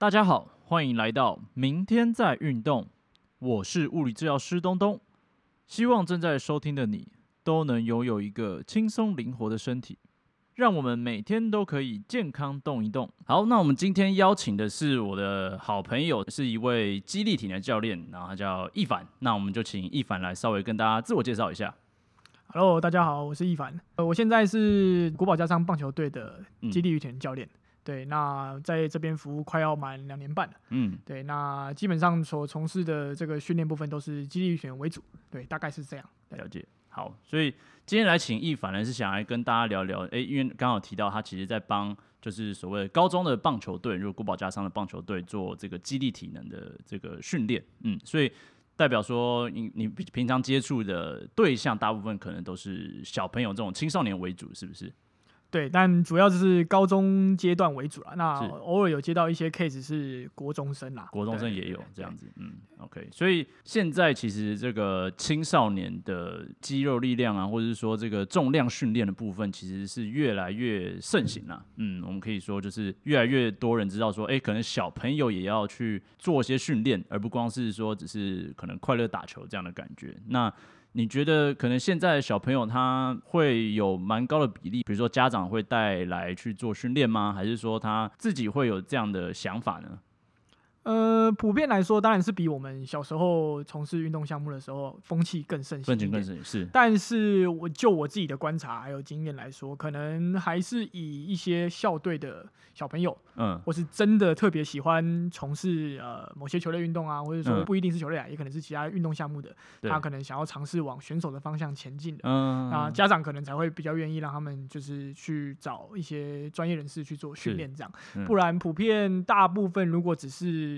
大家好，欢迎来到明天在运动。我是物理治疗师东东，希望正在收听的你都能拥有一个轻松灵活的身体，让我们每天都可以健康动一动。好，那我们今天邀请的是我的好朋友，是一位激励体能教练，然后他叫易凡。那我们就请易凡来稍微跟大家自我介绍一下。Hello，大家好，我是易凡。呃，我现在是国宝加上棒球队的基地羽田教练。对，那在这边服务快要满两年半了。嗯，对，那基本上所从事的这个训练部分都是基地羽田为主。对，大概是这样。对了解。好，所以今天来请易凡呢，是想来跟大家聊聊。诶，因为刚好提到他其实在帮就是所谓高中的棒球队，如果国宝加上的棒球队做这个激励体能的这个训练。嗯，所以代表说你你平常接触的对象大部分可能都是小朋友这种青少年为主，是不是？对，但主要就是高中阶段为主啦。那偶尔有接到一些 case 是国中生啦，国中生也有对这样子，嗯，OK，所以现在其实这个青少年的肌肉力量啊，或者是说这个重量训练的部分，其实是越来越盛行啦。嗯，我们可以说就是越来越多人知道说，哎、可能小朋友也要去做一些训练，而不光是说只是可能快乐打球这样的感觉。那你觉得可能现在的小朋友他会有蛮高的比例，比如说家长会带来去做训练吗？还是说他自己会有这样的想法呢？呃，普遍来说，当然是比我们小时候从事运动项目的时候风气更盛行分情一点更。是是，但是我就我自己的观察还有经验来说，可能还是以一些校队的小朋友，嗯或是真的特别喜欢从事呃某些球类运动啊，或者说嗯不一定是球类啊，也可能是其他运动项目的，他可能想要尝试往选手的方向前进的。嗯，那家长可能才会比较愿意让他们就是去找一些专业人士去做训练，这样。嗯不然，普遍大部分如果只是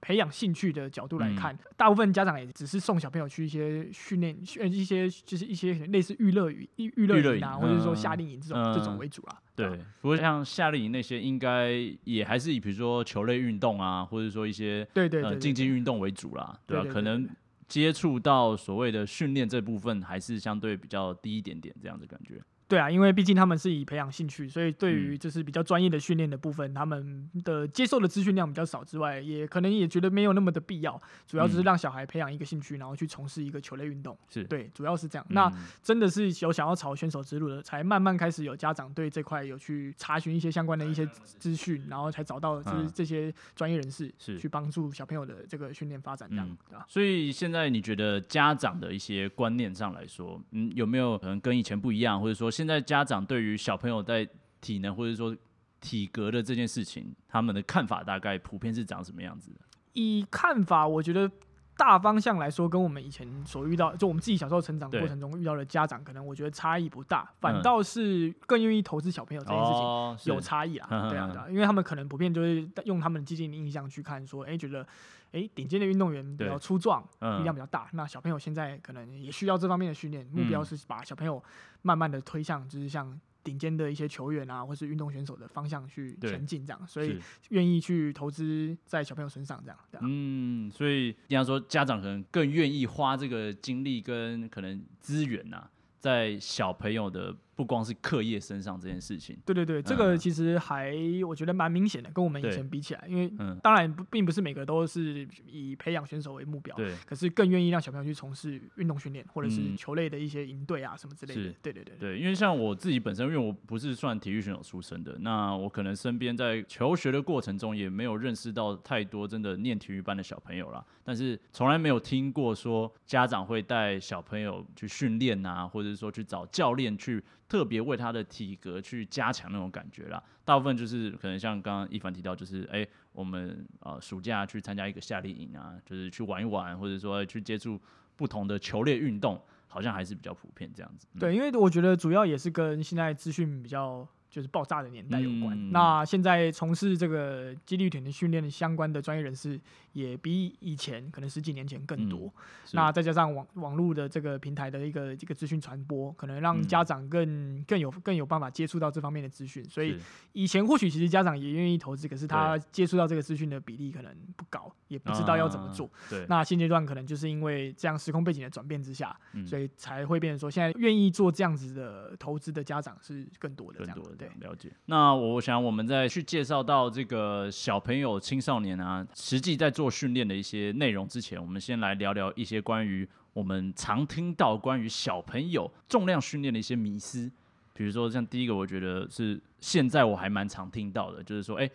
培养兴趣的角度来看，嗯大部分家长也只是送小朋友去一些训练，呃一些就是一些类似娱乐娱娱乐娱乐营啊，或者说嗯夏令营这种、嗯这种为主啦。对，不过像夏令营那些，应该也还是以比如说球类运动啊，或者说一些对对呃竞技运动为主啦，对吧、可能接触到所谓的训练这部分，还是相对比较低一点点这样的感觉。对啊，因为毕竟他们是以培养兴趣，所以对于嗯就是比较专业的训练的部分，他们的接受的资讯量比较少之外，也可能也觉得没有那么的必要。主要就是嗯让小孩培养一个兴趣，然后去从事一个球类运动。是，对，主要是这样。那嗯真的是有想要朝选手之路的，才慢慢开始有家长对这块有去查询一些相关的一些资讯，然后才找到就是嗯这些专业人士是去帮助小朋友的这个训练发展，这样嗯对吧？所以现在你觉得家长的一些观念上来说，嗯，有没有可能跟以前不一样，或者说现在家长对于小朋友在体能或者说体格的这件事情，他们的看法大概普遍是长什么样子的？以看法，我觉得大方向来说，跟我们以前所遇到，就我们自己小时候成长过程中遇到的家长，可能我觉得差异不大，嗯反倒是更愿意投资小朋友这件事情。哦，有差异啊，嗯对啊，嗯对啊，因为他们可能普遍就是用他们既定的印象去看，说，哎、觉得，哎、顶尖的运动员比对。较粗壮，嗯。力量比较大，那小朋友现在可能也需要这方面的训练，目标嗯。是把小朋友慢慢的推向，就是像顶尖的一些球员啊，或是运动选手的方向去对前进，这样，所以是。愿意去投资在小朋友身上，这样。嗯，所以这样说，家长可能更愿意花这个精力跟可能资源呐、在小朋友的不光是课业身上这件事情。对对对，这嗯个其实还我觉得蛮明显的，跟我们以前比起来，因为嗯，当然不并不是每个都是以培养选手为目标，对，可是更愿意让小朋友去从事运动训练，或者是嗯球类的一些营队啊什么之类的。对对对对，对，因为像我自己本身，因为我不是算体育选手出身的，那我可能身边在求学的过程中也没有认识到太多真的念体育班的小朋友啦。但是从来没有听过说家长会带小朋友去训练啊，或者是说去找教练去特别为他的体格去加强那种感觉啦。大部分就是可能像刚刚一凡提到，就是哎、我们呃暑假去参加一个夏令营啊，就是去玩一玩，或者说去接触不同的球类运动，好像还是比较普遍这样子。嗯对，因为我觉得主要也是跟现在资讯比较就是爆炸的年代有关。嗯那现在从事这个激励体能训练相关的专业人士，也比以前可能十几年前更多。是那再加上网网络的这个平台的一个这个资讯传播，可能让嗯家长更更有更有办法接触到这方面的资讯。所以以前或许其实家长也愿意投资，可是他接触到这个资讯的比例可能不高，也不知道要怎么做。啊对，那现阶段可能就是因为这样时空背景的转变之下，嗯所以才会变成说，现在愿意做这样子的投资的家长是更多的这样。更多的对？了解。那我想我们再去介绍到这个小朋友、青少年啊，实际在做训练的一些内容之前，我们先来聊聊一些关于我们常听到关于小朋友重量训练的一些迷思。比如说，像第一个，我觉得是现在我还蛮常听到的，就是说，哎。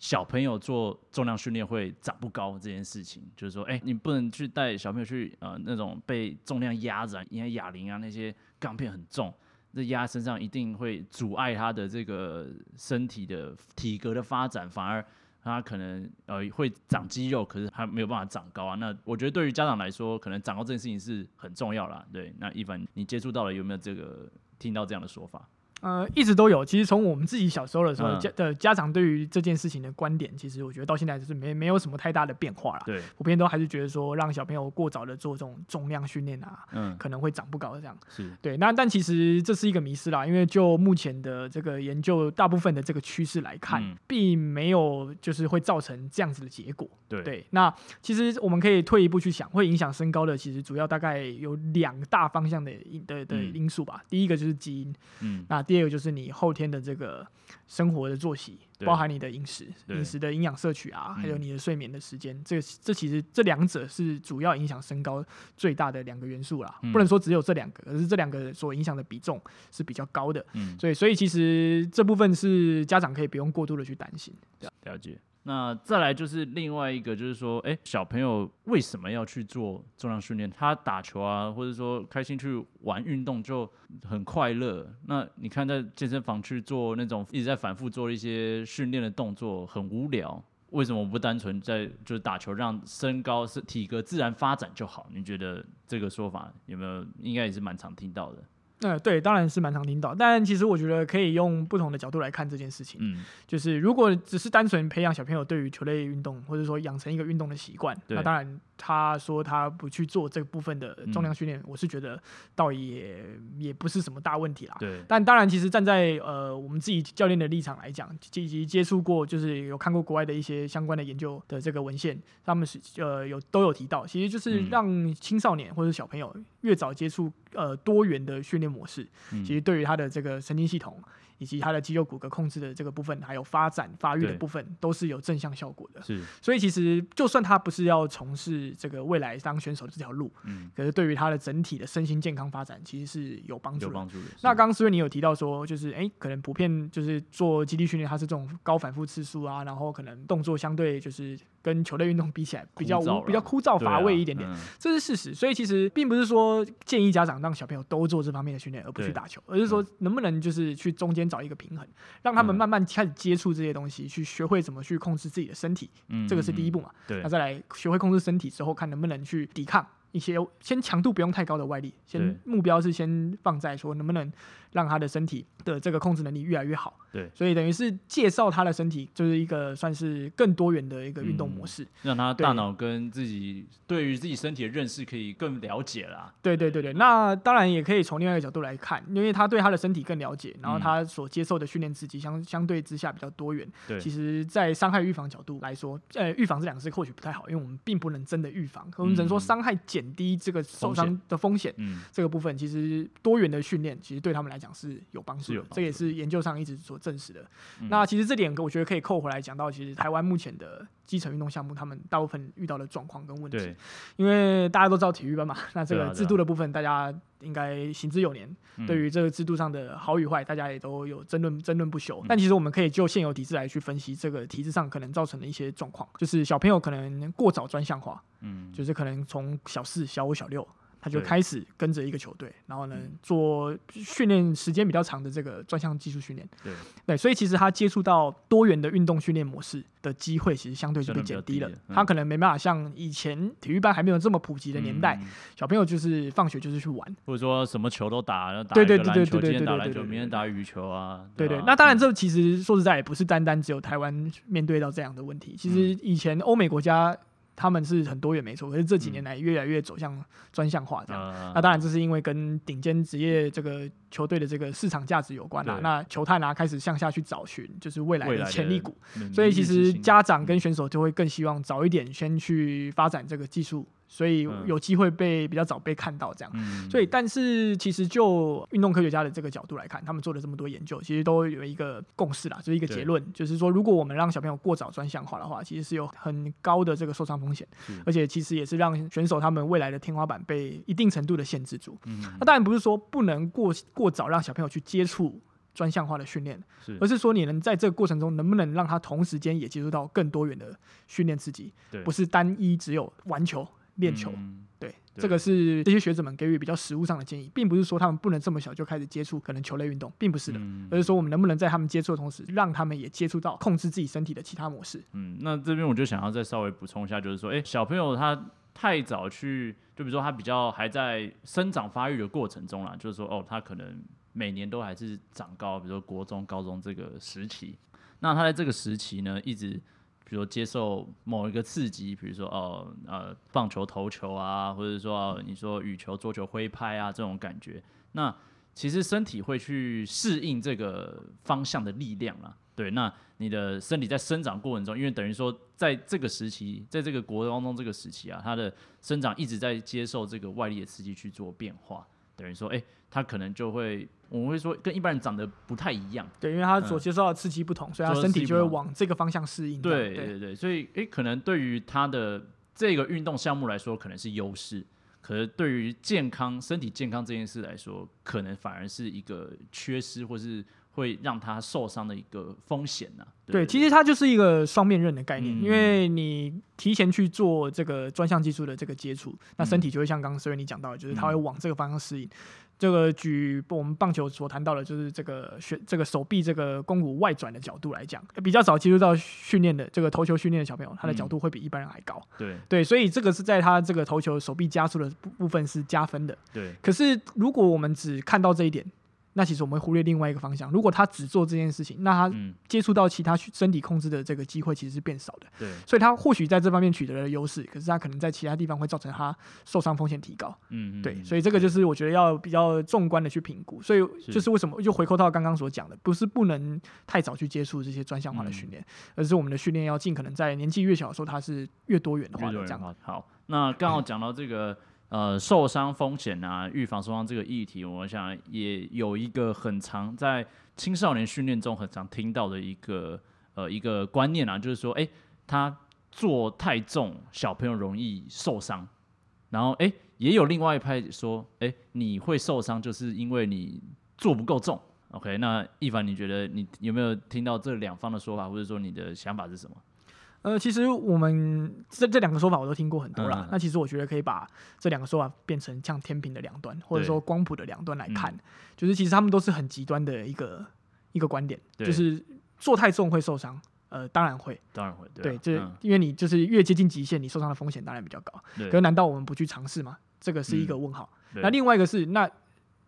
小朋友做重量训练会长不高这件事情，就是说，哎，你不能去带小朋友去呃那种被重量压着，因为哑铃啊那些钢片很重，这压身上一定会阻碍他的这个身体的体格的发展，反而他可能呃会长肌肉，可是他没有办法长高啊。那我觉得对于家长来说，可能长高这件事情是很重要啦。对，那一凡你接触到了有没有这个听到这样的说法？呃，一直都有。其实从我们自己小时候的时候，家的家长对于这件事情的观点，其实我觉得到现在就是没没有什么太大的变化了。对，普遍都还是觉得说，让小朋友过早的做这种重量训练啊，嗯，可能会长不高这样。是对。那但其实这是一个迷失啦，因为就目前的这个研究，大部分的这个趋势来看，并没有就是会造成这样子的结果。对对。那其实我们可以退一步去想，会影响身高的，其实主要大概有两大方向的因的的因素吧。第一个就是基因，嗯，那第二个就是你后。天的这个生活的作息，包含你的饮食、饮食的营养摄取啊，还有你的睡眠的时间，这这其实这两者是主要影响身高最大的两个元素啦。不能说只有这两个，可是这两个所影响的比重是比较高的。嗯，所以所以其实这部分是家长可以不用过度的去担心。了解。那再来就是另外一个，就是说，哎，小朋友为什么要去做重量训练？他打球啊，或者说开心去玩运动就很快乐。那你看在健身房去做那种一直在反复做一些训练的动作，很无聊。为什么不单纯在就是打球，让身高是体格自然发展就好？你觉得这个说法有没有？应该也是蛮常听到的。呃，对，当然是蛮常听到，但其实我觉得可以用不同的角度来看这件事情。嗯，就是如果只是单纯培养小朋友对于球类运动，或者说养成一个运动的习惯，那当然他说他不去做这部分的重量训练，我是觉得倒也也不是什么大问题啦。对，但当然，其实站在呃我们自己教练的立场来讲，以及接触过，就是有看过国外的一些相关的研究的这个文献，他们是呃有都有提到，其实就是让青少年或者小朋友越早接触呃多元的训练。模式其实对于他的这个神经系统以及他的肌肉骨骼控制的这个部分，还有发展发育的部分，都是有正向效果的。是，所以其实就算他不是要从事这个未来当选手的这条路，嗯，可是对于他的整体的身心健康发展，其实是有帮助。有帮助的。那刚刚思睿你有提到说，就是哎，可能普遍就是做基地训练，它是这种高反复次数啊，然后可能动作相对就是。跟球类运动比起来，比较比较枯燥乏味一点点，这是事实。所以其实并不是说建议家长让小朋友都做这方面的训练，而不去打球，而是说能不能就是去中间找一个平衡，让他们慢慢开始接触这些东西，去学会怎么去控制自己的身体。嗯，这个是第一步嘛。对，那再来学会控制身体之后，看能不能去抵抗一些先强度不用太高的外力，先目标是先放在说能不能。让他的身体的这个控制能力越来越好，对，所以等于是介绍他的身体，就是一个算是更多元的一个运动模式，让他大脑跟自己对于自己身体的认识可以更了解啦。对对对对，那当然也可以从另外一个角度来看，因为他对他的身体更了解，然后他所接受的训练刺激相相对之下比较多元。对，其实，在伤害预防角度来说，呃，预防这两个字或许不太好，因为我们并不能真的预防，我们只能说伤害减低这个受伤的风险。嗯，这个部分其实多元的训练其实对他们来讲是有帮。是，这也是研究上一直所证实的。那其实这点，我觉得可以扣回来讲到，其实台湾目前的基层运动项目，他们大部分遇到的状况跟问题。因为大家都知道体育班嘛，那这个制度的部分，大家应该行之有年。对于这个制度上的好与坏，大家也都有争论争论不休。但其实我们可以就现有体制来去分析，这个体制上可能造成的一些状况，就是小朋友可能过早专项化，嗯，就是可能从小四、小五、小六。他就开始跟着一个球队，然后呢做训练时间比较长的这个专项技术训练。对对，所以其实他接触到多元的运动训练模式的机会，其实相对就被减低了。他可能没办法像以前体育班还没有这么普及的年代，小朋友就是放学就是去玩，或者说什么球都打，打对对对对对对，今天打篮球，明天打羽球啊。对对，那当然这其实说实在也不是单单只有台湾面对到这样的问题，其实以前欧美国家。他们是很多元没错，可是这几年来越来越走向专项化这样。那当然这是因为跟顶尖职业这个球队的这个市场价值有关啦。那球探啊开始向下去找寻，就是未来的潜力股。所以其实家长跟选手就会更希望早一点先去发展这个技术所以有机会被比较早被看到这样。所以，但是其实就运动科学家的这个角度来看，他们做了这么多研究，其实都有一个共识啦，就是一个结论，就是说，如果我们让小朋友过早专项化的话，其实是有很高的这个受伤风险，而且其实也是让选手他们未来的天花板被一定程度的限制住。那当然不是说不能过过早让小朋友去接触。专项化的训练，而是说你能在这个过程中，能不能让他同时间也接触到更多元的训练刺激？不是单一只有玩球练球。对，这个是这些学者们给予比较实物上的建议，并不是说他们不能这么小就开始接触可能球类运动，并不是的，而是说我们能不能在他们接触的同时，让他们也接触到控制自己身体的其他模式。嗯，那这边我就想要再稍微补充一下，就是说，哎，小朋友他太早去，就比如说他比较还在生长发育的过程中啦，就是说，哦，他可能。每年都还是长高，比如说国中、高中这个时期，那他在这个时期呢，一直比如接受某一个刺激，比如说哦呃棒球投球啊，或者说你说羽球、桌球挥拍啊这种感觉，那其实身体会去适应这个方向的力量啦。对，那你的身体在生长过程中，因为等于说在这个时期，在这个国当中这个时期啊，它的生长一直在接受这个外力的刺激去做变化，等于说哎，他可能就会。我们会说跟一般人长得不太一样，对，因为他所接受的刺激不同，所以他身体就会往这个方向适应。对对对，所以诶，可能对于他的这个运动项目来说，可能是优势；，可是对于健康、身体健康这件事来说，可能反而是一个缺失，或是会让他受伤的一个风险呢？对，其实它就是一个双面刃的概念，因为你提前去做这个专项技术的这个接触，那身体就会像刚刚所以你讲到的，就是他会往这个方向适应。这个举我们棒球所谈到的，就是这个选这个手臂这个肱骨外转的角度来讲，比较早接触到训练的这个投球训练的小朋友，他的角度会比一般人还高。对对，所以这个是在他这个投球手臂加速的部部分是加分的。对，可是如果我们只看到这一点。那其实我们会忽略另外一个方向。如果他只做这件事情，那他接触到其他身体控制的这个机会其实是变少的。对，所以他或许在这方面取得了优势，可是他可能在其他地方会造成他受伤风险提高。嗯，对，所以这个就是我觉得要比较纵观的去评估。所以就是为什么就回扣到刚刚所讲的，不是不能太早去接触这些专项化的训练，而是我们的训练要尽可能在年纪越小的时候，它是越多元的话这样。好，那刚好讲到这个。呃，受伤风险啊，预防受伤这个议题，我想也有一个很常在青少年训练中很常听到的一个呃一个观念啊，就是说，哎，他做太重，小朋友容易受伤。然后，哎，也有另外一派说，哎，你会受伤，就是因为你做不够重。OK，那一凡，你觉得你有没有听到这两方的说法，或者说你的想法是什么？呃，其实我们这这两个说法我都听过很多了。那其实我觉得可以把这两个说法变成像天平的两端，或者说光谱的两端来看，就是其实他们都是很极端的一个一个观点，就是做太重会受伤。呃，当然会，当然会，对，这因为你就是越接近极限，你受伤的风险当然比较高。可是难道我们不去尝试吗？这个是一个问号。那另外一个是，那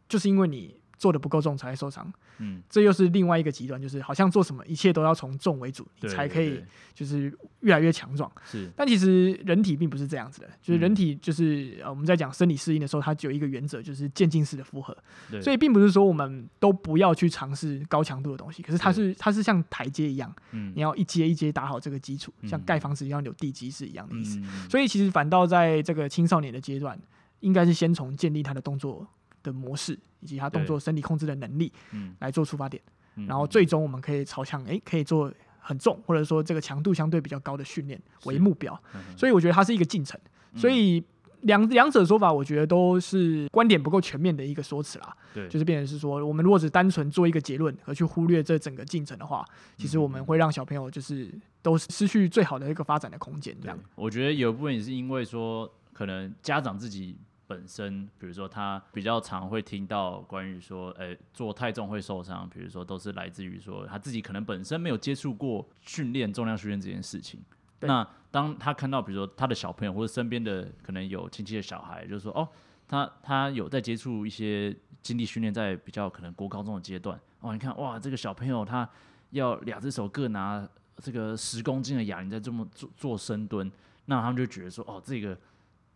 就是因为你。做的不够重才会受伤，嗯，这又是另外一个极端，就是好像做什么一切都要从重为主，你才可以就是越来越强壮。是，但其实人体并不是这样子的，就是人体就是呃我们在讲生理适应的时候，它只有一个原则，就是渐进式的负荷。所以并不是说我们都不要去尝试高强度的东西，可是它是它是像台阶一样，嗯，你要一阶一阶打好这个基础，像盖房子一样有地基是一样的意思。所以其实反倒在这个青少年的阶段，应该是先从建立他的动作。的模式以及他动作身体控制的能力，嗯，来做出发点，然后最终我们可以朝向哎，可以做很重或者说这个强度相对比较高的训练为目标。所以我觉得它是一个进程。所以两两者说法，我觉得都是观点不够全面的一个说辞啦。对，就是变成是说，我们如果只单纯做一个结论而去忽略这整个进程的话，其实我们会让小朋友就是都失去最好的一个发展的空间。这样，我觉得有部分也是因为说，可能家长自己。本身，比如说他比较常会听到关于说，诶，做太重会受伤，比如说都是来自于说他自己可能本身没有接触过训练重量训练这件事情。那当他看到比如说他的小朋友或者身边的可能有亲戚的小孩，就是说哦，他他有在接触一些精力训练，在比较可能国高中的阶段，哦，你看哇，这个小朋友他要两只手各拿这个十公斤的哑铃在这么做做深蹲，那他们就觉得说，哦，这个。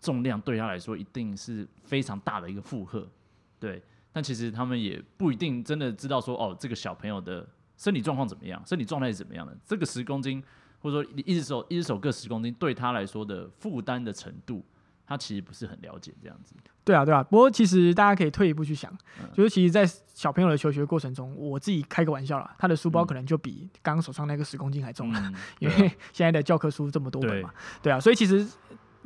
重量对他来说一定是非常大的一个负荷，对。但其实他们也不一定真的知道说，哦，这个小朋友的身体状况怎么样，身体状态是怎么样的。这个十公斤，或者说一只手一只手各十公斤，对他来说的负担的程度，他其实不是很了解这样子。对啊，对啊。不过其实大家可以退一步去想，就是其实，在小朋友的求学过程中，我自己开个玩笑啦，他的书包可能就比刚刚手上那个十公斤还重了，因为现在的教科书这么多本嘛。对啊，所以其实。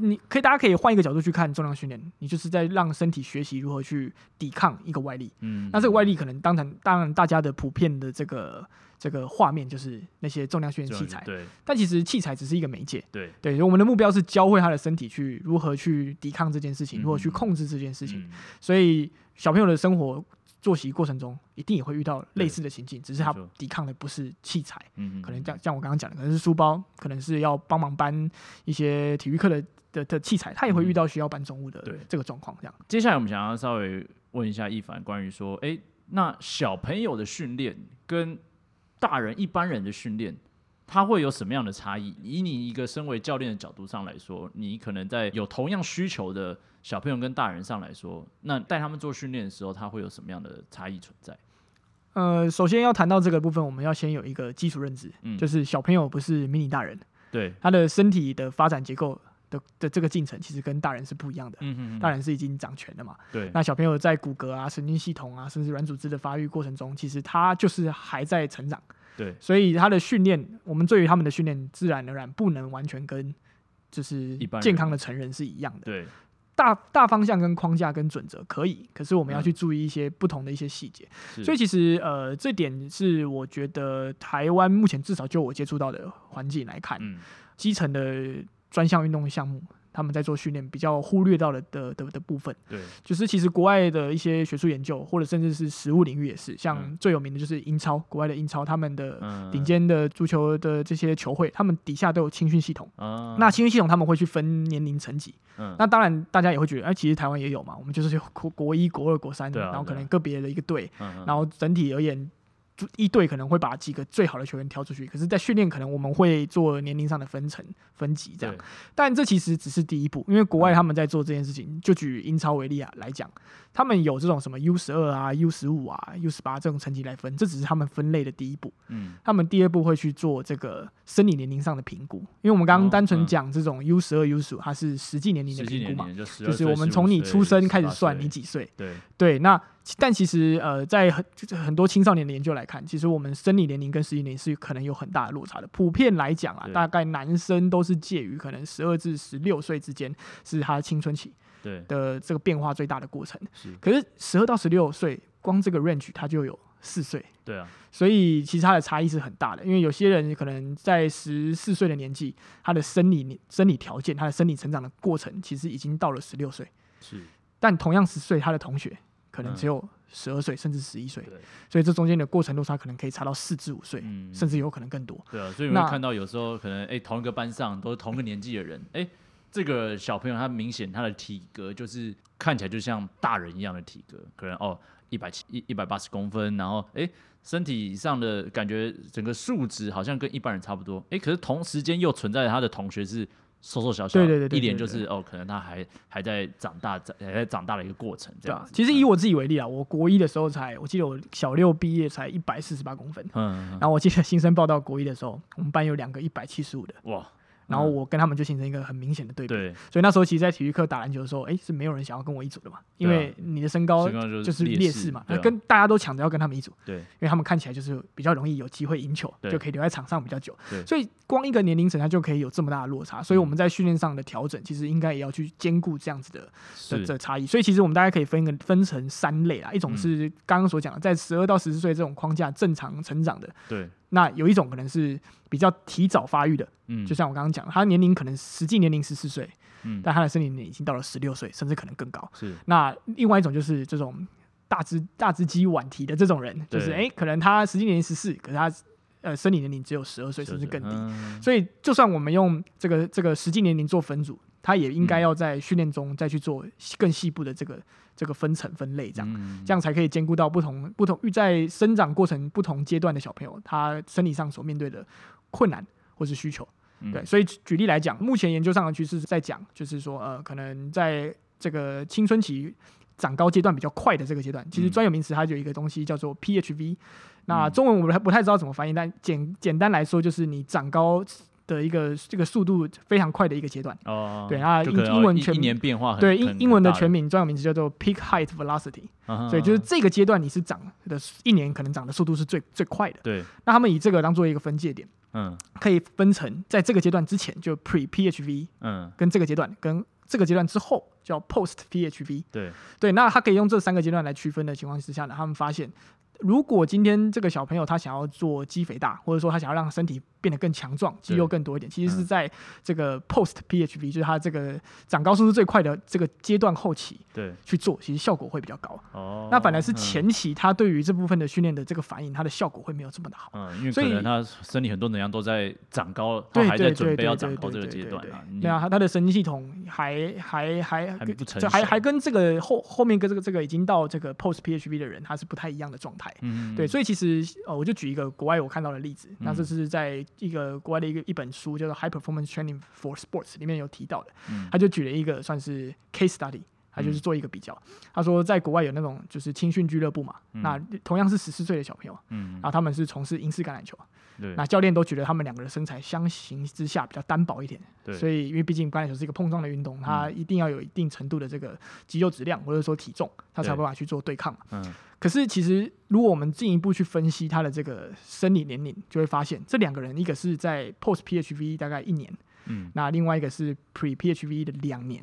你可以，大家可以换一个角度去看重量训练，你就是在让身体学习如何去抵抗一个外力。嗯，那这个外力可能当然，当然大家的普遍的这个这个画面就是那些重量训练器材。对。但其实器材只是一个媒介。对。对，我们的目标是教会他的身体去如何去抵抗这件事情，如何去控制这件事情。所以小朋友的生活作息过程中，一定也会遇到类似的情境，只是他抵抗的不是器材。嗯。可能像像我刚刚讲的，可能是书包，可能是要帮忙搬一些体育课的。的的器材，他也会遇到需要搬重物的这个状况。这样，接下来我们想要稍微问一下一凡，关于说，哎，那小朋友的训练跟大人一般人的训练，他会有什么样的差异？以你一个身为教练的角度上来说，你可能在有同样需求的小朋友跟大人上来说，那带他们做训练的时候，他会有什么样的差异存在？呃，首先要谈到这个部分，我们要先有一个基础认知，嗯就是小朋友不是迷你大人，对他的身体的发展结构。的的这个进程其实跟大人是不一样的，嗯大人是已经掌权了嘛。对，那小朋友在骨骼啊、神经系统啊，甚至软组织的发育过程中，其实他就是还在成长。对，所以他的训练，我们对于他们的训练，自然而然不能完全跟就是健康的成人是一样的。对，大大方向跟框架跟准则可以，可是我们要去注意一些不同的一些细节。所以其实呃，这点是我觉得台湾目前至少就我接触到的环境来看，基层的。专项运动的项目，他们在做训练，比较忽略到了的的的部分。对，就是其实国外的一些学术研究，或者甚至是实物领域也是，像最有名的就是英超，国外的英超，他们的顶尖的足球的这些球会，他们底下都有青训系统。那青训系统他们会去分年龄层级。嗯那当然大家也会觉得，哎，其实台湾也有嘛，我们就是国国一、国二、国三，然后可能个别的一个队，然后整体而言。一队可能会把几个最好的球员挑出去，可是，在训练可能我们会做年龄上的分层、分级这样。但这其实只是第一步，因为国外他们在做这件事情。就举英超为例啊来讲，他们有这种什么 U 十二啊、U 十五啊、U 十八这种成绩来分，这只是他们分类的第一步。嗯，他们第二步会去做这个生理年龄上的评估，因为我们刚刚单纯讲这种 U 十二、U 十五，它是实际年龄的评估嘛，就是我们从你出生开始算你几岁。对对，那。但其实，呃，在很很多青少年的研究来看，其实我们生理年龄跟实际年龄是可能有很大的落差的。普遍来讲啊，大概男生都是介于可能十二至十六岁之间，是他的青春期的这个变化最大的过程。是，可是十二到十六岁，光这个 range 它就有四岁。对啊，所以其实它的差异是很大的。因为有些人可能在十四岁的年纪，他的生理生理条件，他的生理成长的过程，其实已经到了十六岁。是，但同样十岁，他的同学。可能只有十二岁，甚至十一岁，所以这中间的过程落差可能可以差到四至五岁，甚至有可能更多。对啊，所以你会看到有时候可能哎，同一个班上都是同个年纪的人，哎，这个小朋友他明显他的体格就是看起来就像大人一样的体格，可能哦一百七一一百八十公分，然后哎身体上的感觉整个数值好像跟一般人差不多，哎，可是同时间又存在他的同学是。瘦瘦小小，对对对，一点就是哦，可能他还还在长大，在还在长大的一个过程，这样。其实以我自己为例啊，我国一的时候才，我记得我小六毕业才一百四十八公分，嗯，然后我记得新生报到国一的时候，我们班有两个一百七十五的，哇。然后我跟他们就形成一个很明显的对比，所以那时候其实，在体育课打篮球的时候，哎，是没有人想要跟我一组的嘛，因为你的身高就是劣势嘛，跟大家都抢着要跟他们一组，对，因为他们看起来就是比较容易有机会赢球，就可以留在场上比较久，所以光一个年龄层，它就可以有这么大的落差，所以我们在训练上的调整，其实应该也要去兼顾这样子的的这差异，所以其实我们大概可以分个分成三类啊，一种是刚刚所讲的，在十二到十四岁这种框架正常成长的，对。那有一种可能是比较提早发育的，嗯，就像我刚刚讲，他年龄可能实际年龄十四岁，嗯，但他的生理年龄已经到了十六岁，甚至可能更高。是。那另外一种就是这种大只大只肌晚提的这种人，就是哎，可能他实际年龄十四，可是他呃生理年龄只有十二岁，甚至更低。所以，就算我们用这个这个实际年龄做分组，他也应该要在训练中再去做更细部的这个。这个分层分类，这样这样才可以兼顾到不同不同在生长过程不同阶段的小朋友，他生理上所面对的困难或是需求。对，所以举例来讲，目前研究上的趋势在讲，就是说，呃，可能在这个青春期长高阶段比较快的这个阶段，其实专有名词它就有一个东西叫做 PHV。那中文我还不太知道怎么翻译，但简简单来说就是你长高的一个这个速度非常快的一个阶段。哦，对啊，英英文全一年变化对英英文的全名专有名字叫做 peak height velocity，所以就是这个阶段你是涨的一年可能涨的速度是最最快的。对，那他们以这个当做一个分界点，嗯，可以分成在这个阶段之前就 pre PHV，嗯，跟这个阶段跟这个阶段之后叫 post PHV。对对，那他可以用这三个阶段来区分的情况之下呢，他们发现。如果今天这个小朋友他想要做肌肥大，或者说他想要让身体变得更强壮，肌肉更多一点，其实是在这个 post PHV，就是他这个长高速度最快的这个阶段后期，对，去做，其实效果会比较高。哦，那反而是前期他对于这部分的训练的这个反应，他的效果会没有这么的好。嗯，因为可能他身体很多能量都在长高，他还在准备要长高这个阶段啊。对啊，他的神经系统还还还还不成熟，还还跟这个后后面跟这个这个已经到这个 post PHV 的人，他是不太一样的状态。嗯，对，所以其实呃，我就举一个国外我看到的例子，那这是在一个国外的一个一本书叫做《High Performance Training for Sports》里面有提到的，他就举了一个算是 case study，他就是做一个比较。他说在国外有那种就是青训俱乐部嘛，那同样是十四岁的小朋友，嗯，然后他们是从事英式橄榄球。那教练都觉得他们两个人身材相形之下比较单薄一点，所以因为毕竟橄榄球是一个碰撞的运动，他一定要有一定程度的这个肌肉质量或者说体重，他才有办法去做对抗。嗯，可是其实如果我们进一步去分析他的这个生理年龄，就会发现这两个人一个是在 post PHV 大概一年，嗯，那另外一个是 pre PHV 的两年，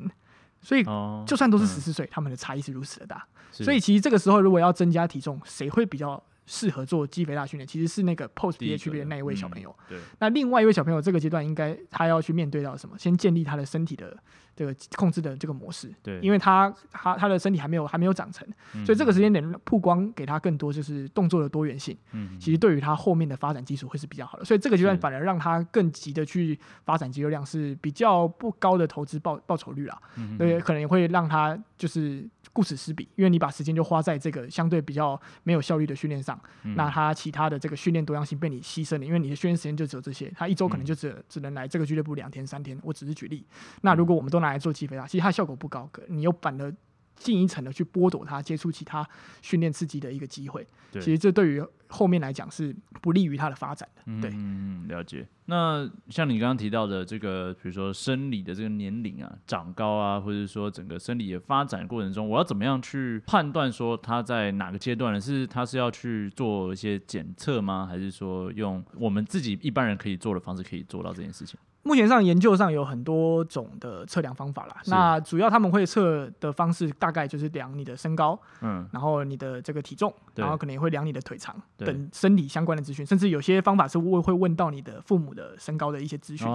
所以就算都是十四岁，他们的差异是如此的大。所以其实这个时候如果要增加体重，谁会比较？适合做肌肥大训练，其实是那个 post PHV 的那一位小朋友。对，那另外一位小朋友这个阶段应该他要去面对到什么？先建立他的身体的这个控制的这个模式。对，因为他他他的身体还没有还没有长成，所以这个时间点曝光给他更多就是动作的多元性。嗯，其实对于他后面的发展基础会是比较好的。所以这个阶段反而让他更急的去发展肌肉量是比较不高的投资报报酬率啦。嗯，对，可能也会让他就是。顾此失彼，因为你把时间就花在这个相对比较没有效率的训练上，那他其他的这个训练多样性被你牺牲了，因为你的训练时间就只有这些，他一周可能就只只能来这个俱乐部两天三天。我只是举例，那如果我们都拿来做肌肥大，其实它效果不高，你又反而进一层的去剥夺他接触其他训练刺激的一个机会。其实这对于后面来讲是不利于他的发展的。对，嗯，了解。那像你刚刚提到的这个，比如说生理的这个年龄啊，长高啊，或者说整个生理的发展过程中，我要怎么样去判断说他在哪个阶段呢？是他是要去做一些检测吗？还是说用我们自己一般人可以做的方式可以做到这件事情？目前上研究上有很多种的测量方法啦。那主要他们会测的方式大概就是量你的身高，嗯，然后你的这个体重，然后可能也会量你的腿长等身体相关的资讯，甚至有些方法是会会问到你的父母的身高的一些资讯。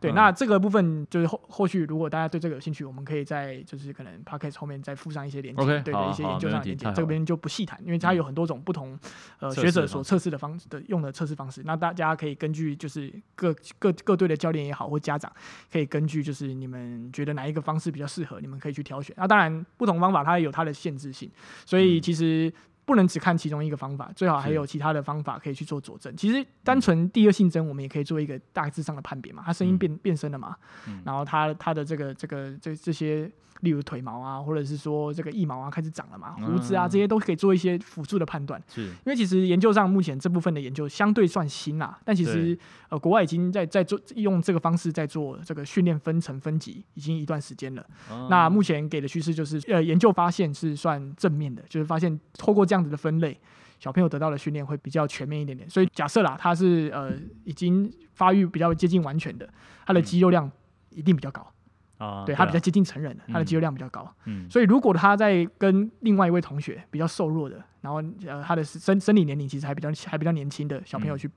对，那这个部分就是后后续如果大家对这个有兴趣，我们可以在就是可能 podcast 后面再附上一些连接，对的一些研究上的连接，这边就不细谈，因为它有很多种不同呃学者所测试的方式的用的测试方式，那大家可以根据就是各各各队的教练也好，或家长可以根据就是你们觉得哪一个方式比较适合，你们可以去挑选。那当然不同方法它有它的限制性，所以其实不能只看其中一个方法，最好还有其他的方法可以去做佐证。其实单纯第二性征，我们也可以做一个大致上的判别嘛。他声音变变声了嘛，然后他他的这个这个这这些。例如腿毛啊，或者是说这个腋毛啊开始长了嘛，胡子啊这些都可以做一些辅助的判断。是，因为其实研究上目前这部分的研究相对算新啦，但其实呃国外已经在在做用这个方式在做这个训练分层分级已经一段时间了。那目前给的趋势就是呃研究发现是算正面的，就是发现透过这样子的分类，小朋友得到的训练会比较全面一点点。所以假设啦，他是呃已经发育比较接近完全的，他的肌肉量一定比较高。啊，对他比较接近成人的，他的肌肉量比较高，嗯，所以如果他在跟另外一位同学比较瘦弱的，然后呃他的生生理年龄其实还比较还比较年轻的小朋友去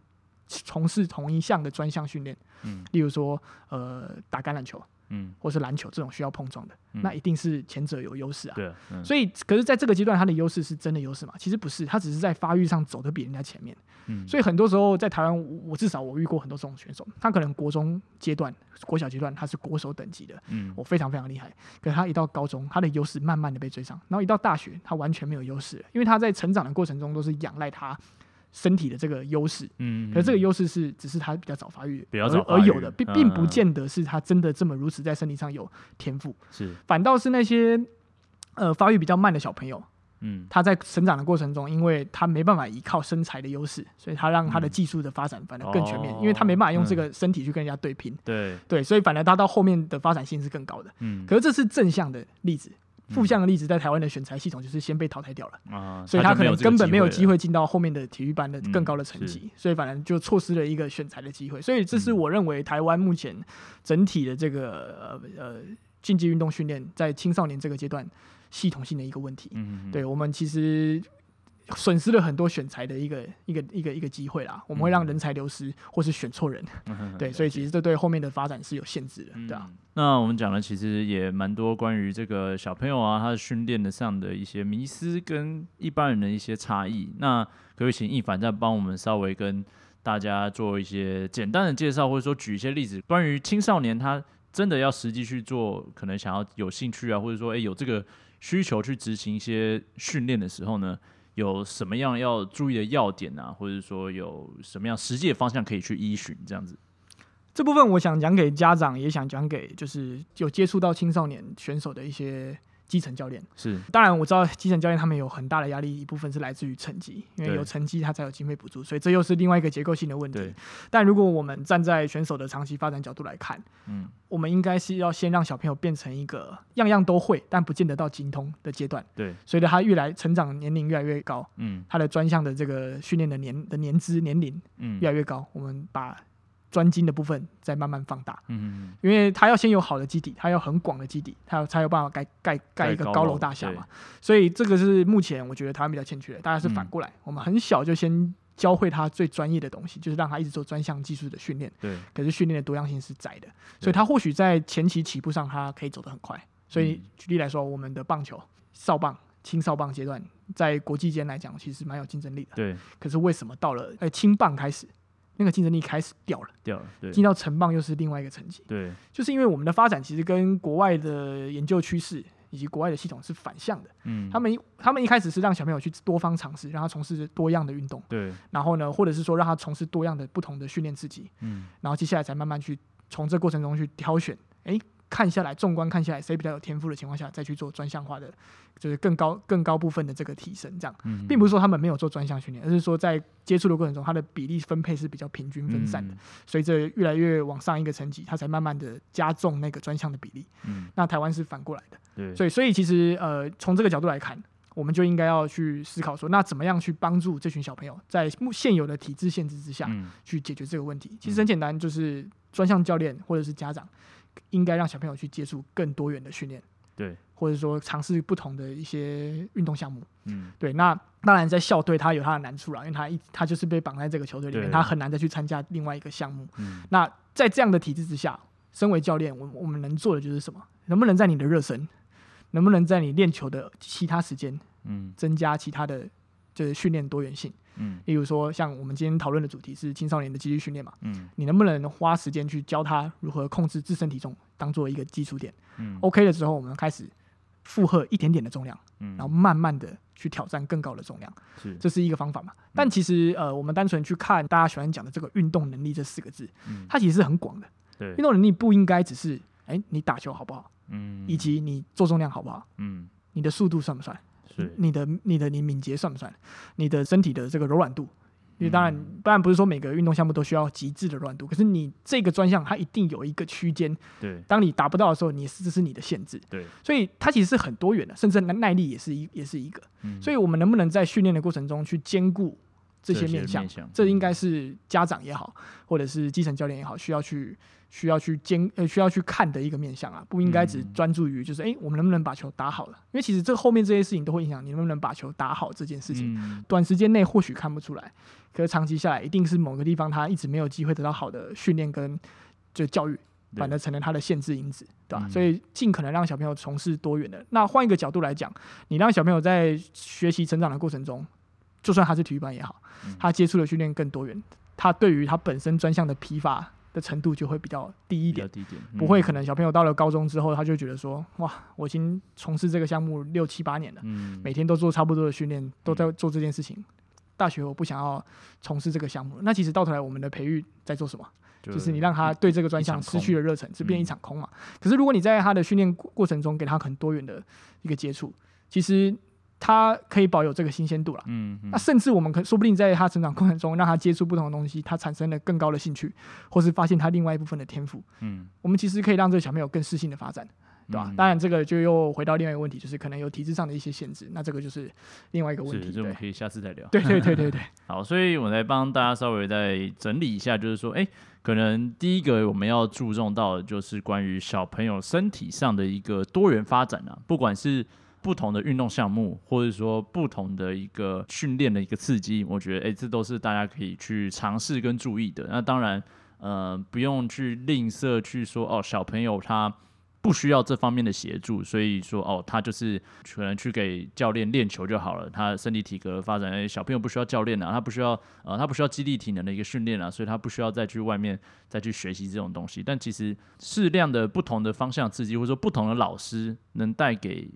从事同一项的专项训练，嗯，例如说呃打橄榄球。嗯，或是篮球这种需要碰撞的，那一定是前者有优势啊。对，所以可是在这个阶段，他的优势是真的优势嘛？其实不是，他只是在发育上走的比人家前面。嗯，所以很多时候在台湾，我至少我遇过很多这种选手，他可能国中阶段、国小阶段他是国手等级的，嗯，我非常非常厉害。可是他一到高中，他的优势慢慢的被追上，然后一到大学，他完全没有优势，因为他在成长的过程中都是仰赖他。身体的这个优势，嗯，可这个优势是只是他比较早发育，比较早而有的，并并不见得是他真的这么如此在身体上有。天赋，是。反倒是那些呃发育比较慢的小朋友，嗯，他在成长的过程中，因为他没办法依靠身材的优势，所以他让他的技术的发展反而更全面，因为他没办法用这个身体去跟人家对拼。对。对，所以反而他到后面的发展性是更高的。嗯，可是这是正向的例子。负向的例子，在台湾的选材系统就是先被淘汰掉了啊，所以他可能根本没有机会进到后面的体育班的更高的成绩，所以反正就错失了一个选材的机会。所以这是我认为台湾目前整体的这个呃呃竞技运动训练在青少年这个阶段系统性的一个问题。嗯，对我们其实。损失了很多选材的一个一个一个一个机会啦，我们会让人才流失，或是选错人，对，所以其实这对后面的发展是有限制的，对啊。那我们讲的其实也蛮多关于这个小朋友啊，他的训练的上的一些迷思跟一般人的一些差异。那可以请易凡再帮我们稍微跟大家做一些简单的介绍，或者说举一些例子，关于青少年他真的要实际去做，可能想要有兴趣啊，或者说哎有这个需求去执行一些训练的时候呢？有什么样要注意的要点啊，或者说有什么样实际的方向可以去依循？这样子，这部分我想讲给家长，也想讲给就是有接触到青少年选手的一些。基层教练是，当然我知道基层教练他们有很大的压力，一部分是来自于成绩，因为有成绩他才有经费补助，所以这又是另外一个结构性的问题。但如果我们站在选手的长期发展角度来看，嗯，我们应该是要先让小朋友变成一个样样都会，但不见得到精通的阶段。对，随着他越来成长年龄越来越高，嗯，他的专项的这个训练的年的年资年龄，嗯，越来越高，我们把。专精的部分再慢慢放大，嗯，因为它要先有好的基底，它要很广的基底，他才有办法盖盖盖一个高楼大厦嘛。所以这个是目前我觉得台湾比较欠缺的，大家是反过来，我们很小就先教会他最专业的东西，就是让他一直做专项技术的训练。对，可是训练的多样性是窄的，所以他或许在前期起步上他可以走得很快。所以举例来说，我们的棒球少棒、青少棒阶段，在国际间来讲其实蛮有竞争力的。对，可是为什么到了呃青棒开始？那个竞争力开始掉了，掉了，对，进到成棒又是另外一个层级，对，就是因为我们的发展其实跟国外的研究趋势以及国外的系统是反向的，嗯，他们他们一开始是让小朋友去多方尝试，让他从事多样的运动，对，然后呢，或者是说让他从事多样的不同的训练自己，嗯，然后接下来才慢慢去从这过程中去挑选，哎。看下来，纵观看下来，谁比较有天赋的情况下，再去做专项化的，就是更高更高部分的这个提升，这样，并不是说他们没有做专项训练，而是说在接触的过程中，它的比例分配是比较平均分散的。随着越来越往上一个层级，它才慢慢的加重那个专项的比例。嗯，那台湾是反过来的。对，所以所以其实呃，从这个角度来看，我们就应该要去思考说，那怎么样去帮助这群小朋友在目现有的体制限制之下去解决这个问题？其实很简单，就是专项教练或者是家长。应该让小朋友去接触更多元的训练，对，或者说尝试不同的一些运动项目，嗯，对。那当然在校队他有他的难处了，因为他一他就是被绑在这个球队里面，他很难再去参加另外一个项目。嗯，那在这样的体制之下，身为教练，我我们能做的就是什么？能不能在你的热身，能不能在你练球的其他时间，嗯，增加其他的就是训练多元性？嗯，例如说，像我们今天讨论的主题是青少年的肌力训练嘛，嗯，你能不能花时间去教他如何控制自身体重，当做一个基础点，嗯，OK 了之后，我们开始负荷一点点的重量，嗯，然后慢慢的去挑战更高的重量，是，这是一个方法嘛？但其实，呃，我们单纯去看大家喜欢讲的这个运动能力这四个字，嗯，它其实是很广的，对，运动能力不应该只是，哎，你打球好不好，嗯，以及你做重量好不好，嗯，你的速度算不算？你的、你的、你敏捷算不算？你的身体的这个柔软度，因为当然，当然不是说每个运动项目都需要极致的柔软度，可是你这个专项它一定有一个区间。对，当你达不到的时候，你这是你的限制。对，所以它其实是很多元的，甚至耐力也是一也是一个。所以我们能不能在训练的过程中去兼顾这些面向？这应该是家长也好，或者是基层教练也好，需要去。需要去监呃需要去看的一个面向啊，不应该只专注于就是哎，我们能不能把球打好了？因为其实这后面这些事情都会影响你能不能把球打好这件事情。短时间内或许看不出来，可是长期下来，一定是某个地方他一直没有机会得到好的训练跟就教育，反而成了他的限制因子，对吧？所以尽可能让小朋友从事多元的。那换一个角度来讲，你让小朋友在学习成长的过程中，就算他是体育班也好，他接触的训练更多元，他对于他本身专项的疲乏。的程度就会比较低一点，不会可能小朋友到了高中之后，他就觉得说，哇，我已经从事这个项目六七八年了，每天都做差不多的训练，都在做这件事情。大学我不想要从事这个项目，那其实到头来我们的培育在做什么？就是你让他对这个专项失去了热忱，是变一场空嘛？可是如果你在他的训练过程中给他很多元的一个接触，其实他可以保有这个新鲜度了。嗯，那甚至我们可说不定在他成长过程中，让他接触不同的东西，他产生了更高的兴趣，或是发现他另外一部分的天赋。嗯，我们其实可以让这个小朋友更适性的发展，对吧？当然，这个就又回到另外一个问题，就是可能有体质上的一些限制。那这个就是另外一个问题。这我们可以下次再聊。对对对对对。好，所以我来帮大家稍微再整理一下，就是说，哎，可能第一个我们要注重到的就是关于小朋友身体上的一个多元发展啊，不管是。不同的运动项目，或者说不同的一个训练的一个刺激，我觉得，哎，这都是大家可以去尝试跟注意的。那当然，呃，不用去吝啬去说，哦，小朋友他。不需要这方面的协助，所以说哦，他就是可能去给教练练球就好了。他身体体格发展，小朋友不需要教练啊，他不需要呃，他不需要激励体能的一个训练啊，所以他不需要再去外面 再去学习这种东西。但其实适量的不同的方向刺激，或者说不同的老师能带给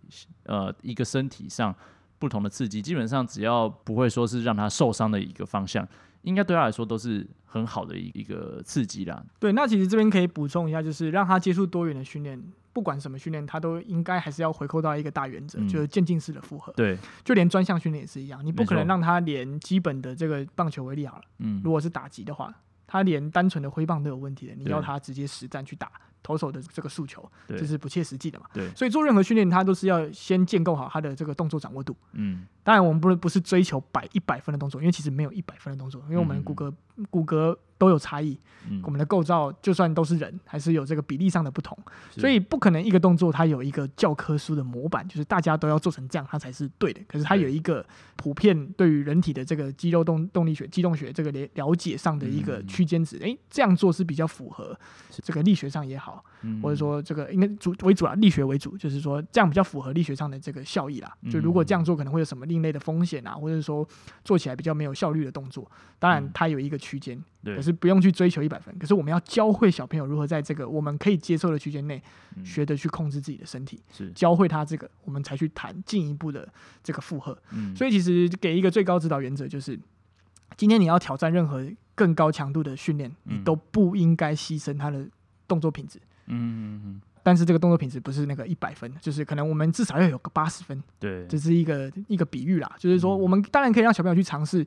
呃一个身体上不同的刺激，基本上只要不会说是让他受伤的一个方向。应该对他来说都是很好的一一个刺激啦。对，那其实这边可以补充一下，就是让他接触多元的训练，不管什么训练，他都应该还是要回扣到一个大原则，就是渐进式的负荷。对，就连专项训练也是一样，你不可能让他连基本的这个棒球为例好了，嗯，如果是打击的话，他连单纯的挥棒都有问题的，你要他直接实战去打。投手的这个诉求，这是不切实际的嘛？对，所以做任何训练，他都是要先建构好他的这个动作掌握度。嗯，当然我们不是不是追求百一百分的动作，因为其实没有一百分的动作，因为我们骨骼骨骼。都有差异，我们的构造就算都是人，还是有这个比例上的不同，所以不可能一个动作它有一个教科书的模板，就是大家都要做成这样，它才是对的。可是它有一个普遍对于人体的这个肌肉动动力学、机动学这个了了解上的一个区间值，哎，这样做是比较符合这个力学上也好，或者说这个应该主为主啊，力学为主，就是说这样比较符合力学上的这个效益啦。就如果这样做可能会有什么另类的风险啊，或者说做起来比较没有效率的动作，当然它有一个区间。可是不用去追求一百分，可是我们要教会小朋友如何在这个我们可以接受的区间内，学着去控制自己的身体，是教会他这个，我们才去谈进一步的这个负荷。所以其实给一个最高指导原则就是，今天你要挑战任何更高强度的训练，你都不应该牺牲他的动作品质。嗯嗯嗯。但是这个动作品质不是那个一百分，就是可能我们至少要有个八十分。对，这是一个一个比喻啦，就是说我们当然可以让小朋友去尝试。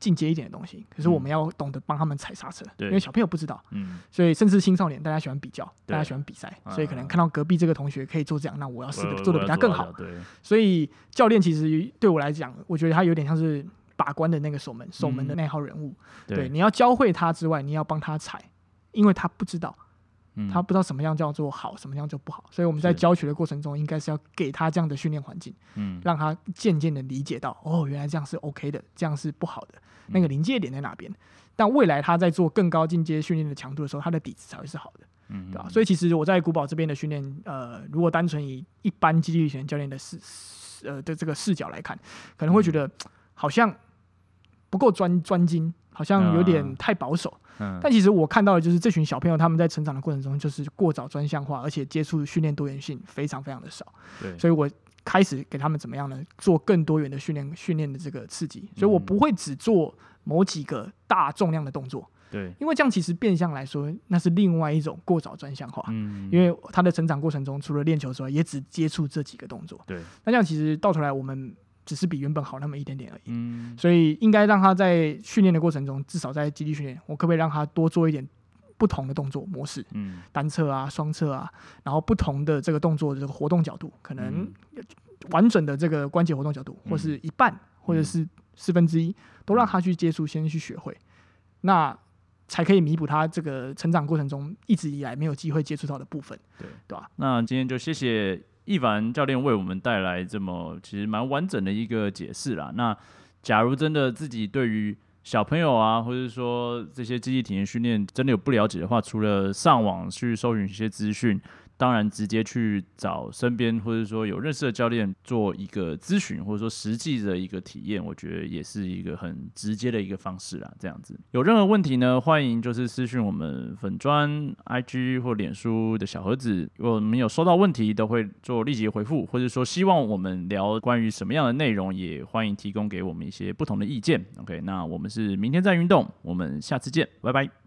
进阶一点的东西，可是我们要懂得帮他们踩刹车，因为小朋友不知道，嗯所以甚至青少年大家喜欢比较，大家喜欢比赛，所以可能看到隔壁这个同学可以做这样，那我要试着做的比他更好。对所以教练其实对我来讲，我觉得他有点像是把关的那个守门守门的那号人物。对，你要教会他之外，你要帮他踩，因为他不知道。他不知道什么样叫做好，什么样就不好，所以我们在教学的过程中，应该是要给他这样的训练环境，嗯，让他渐渐的理解到，哦，原来这样是 OK 的，这样是不好的，那个临界点在哪边？但未来他在做更高进阶训练的强度的时候，他的底子才会是好的，嗯，对吧？所以其实我在古堡这边的训练，呃，如果单纯以一般激励型教练的视呃的这个视角来看，可能会觉得好像不够专专精，好像有点太保守。嗯但其实我看到的就是这群小朋友他们在成长的过程中就是过早专项化，而且接触训练多元性非常非常的少。对，所以我开始给他们怎么样呢？做更多元的训练训练的这个刺激。所以我不会只做某几个大重量的动作。对，因为这样其实变相来说，那是另外一种过早专项化。嗯，因为他的成长过程中除了练球之外，也只接触这几个动作。对，那这样其实到头来我们。只是比原本好那么一点点而已，嗯，所以应该让他在训练的过程中，至少在基地训练，我可不可以让他多做一点不同的动作模式，嗯，单侧啊、双侧啊，然后不同的这个动作的这个活动角度，可能完整的这个关节活动角度，或是一半，或者是四分之一，都让他去接触，先去学会，那才可以弥补他这个成长过程中一直以来没有机会接触到的部分，对。对吧？那今天就谢谢。一凡教练为我们带来这么其实蛮完整的一个解释啦。那假如真的自己对于小朋友啊，或者说这些积极体验训练真的有不了解的话，除了上网去搜寻一些资讯。当然，直接去找身边或者说有认识的教练做一个咨询，或者说实际的一个体验，我觉得也是一个很直接的一个方式啦。这样子，有任何问题呢，欢迎就是私讯我们粉砖、IG 或脸书的小盒子，如果我们有收到问题，都会做立即回复，或者说希望我们聊关于什么样的内容，也欢迎提供给我们一些不同的意见。OK，那我们是明天再运动，我们下次见，拜拜。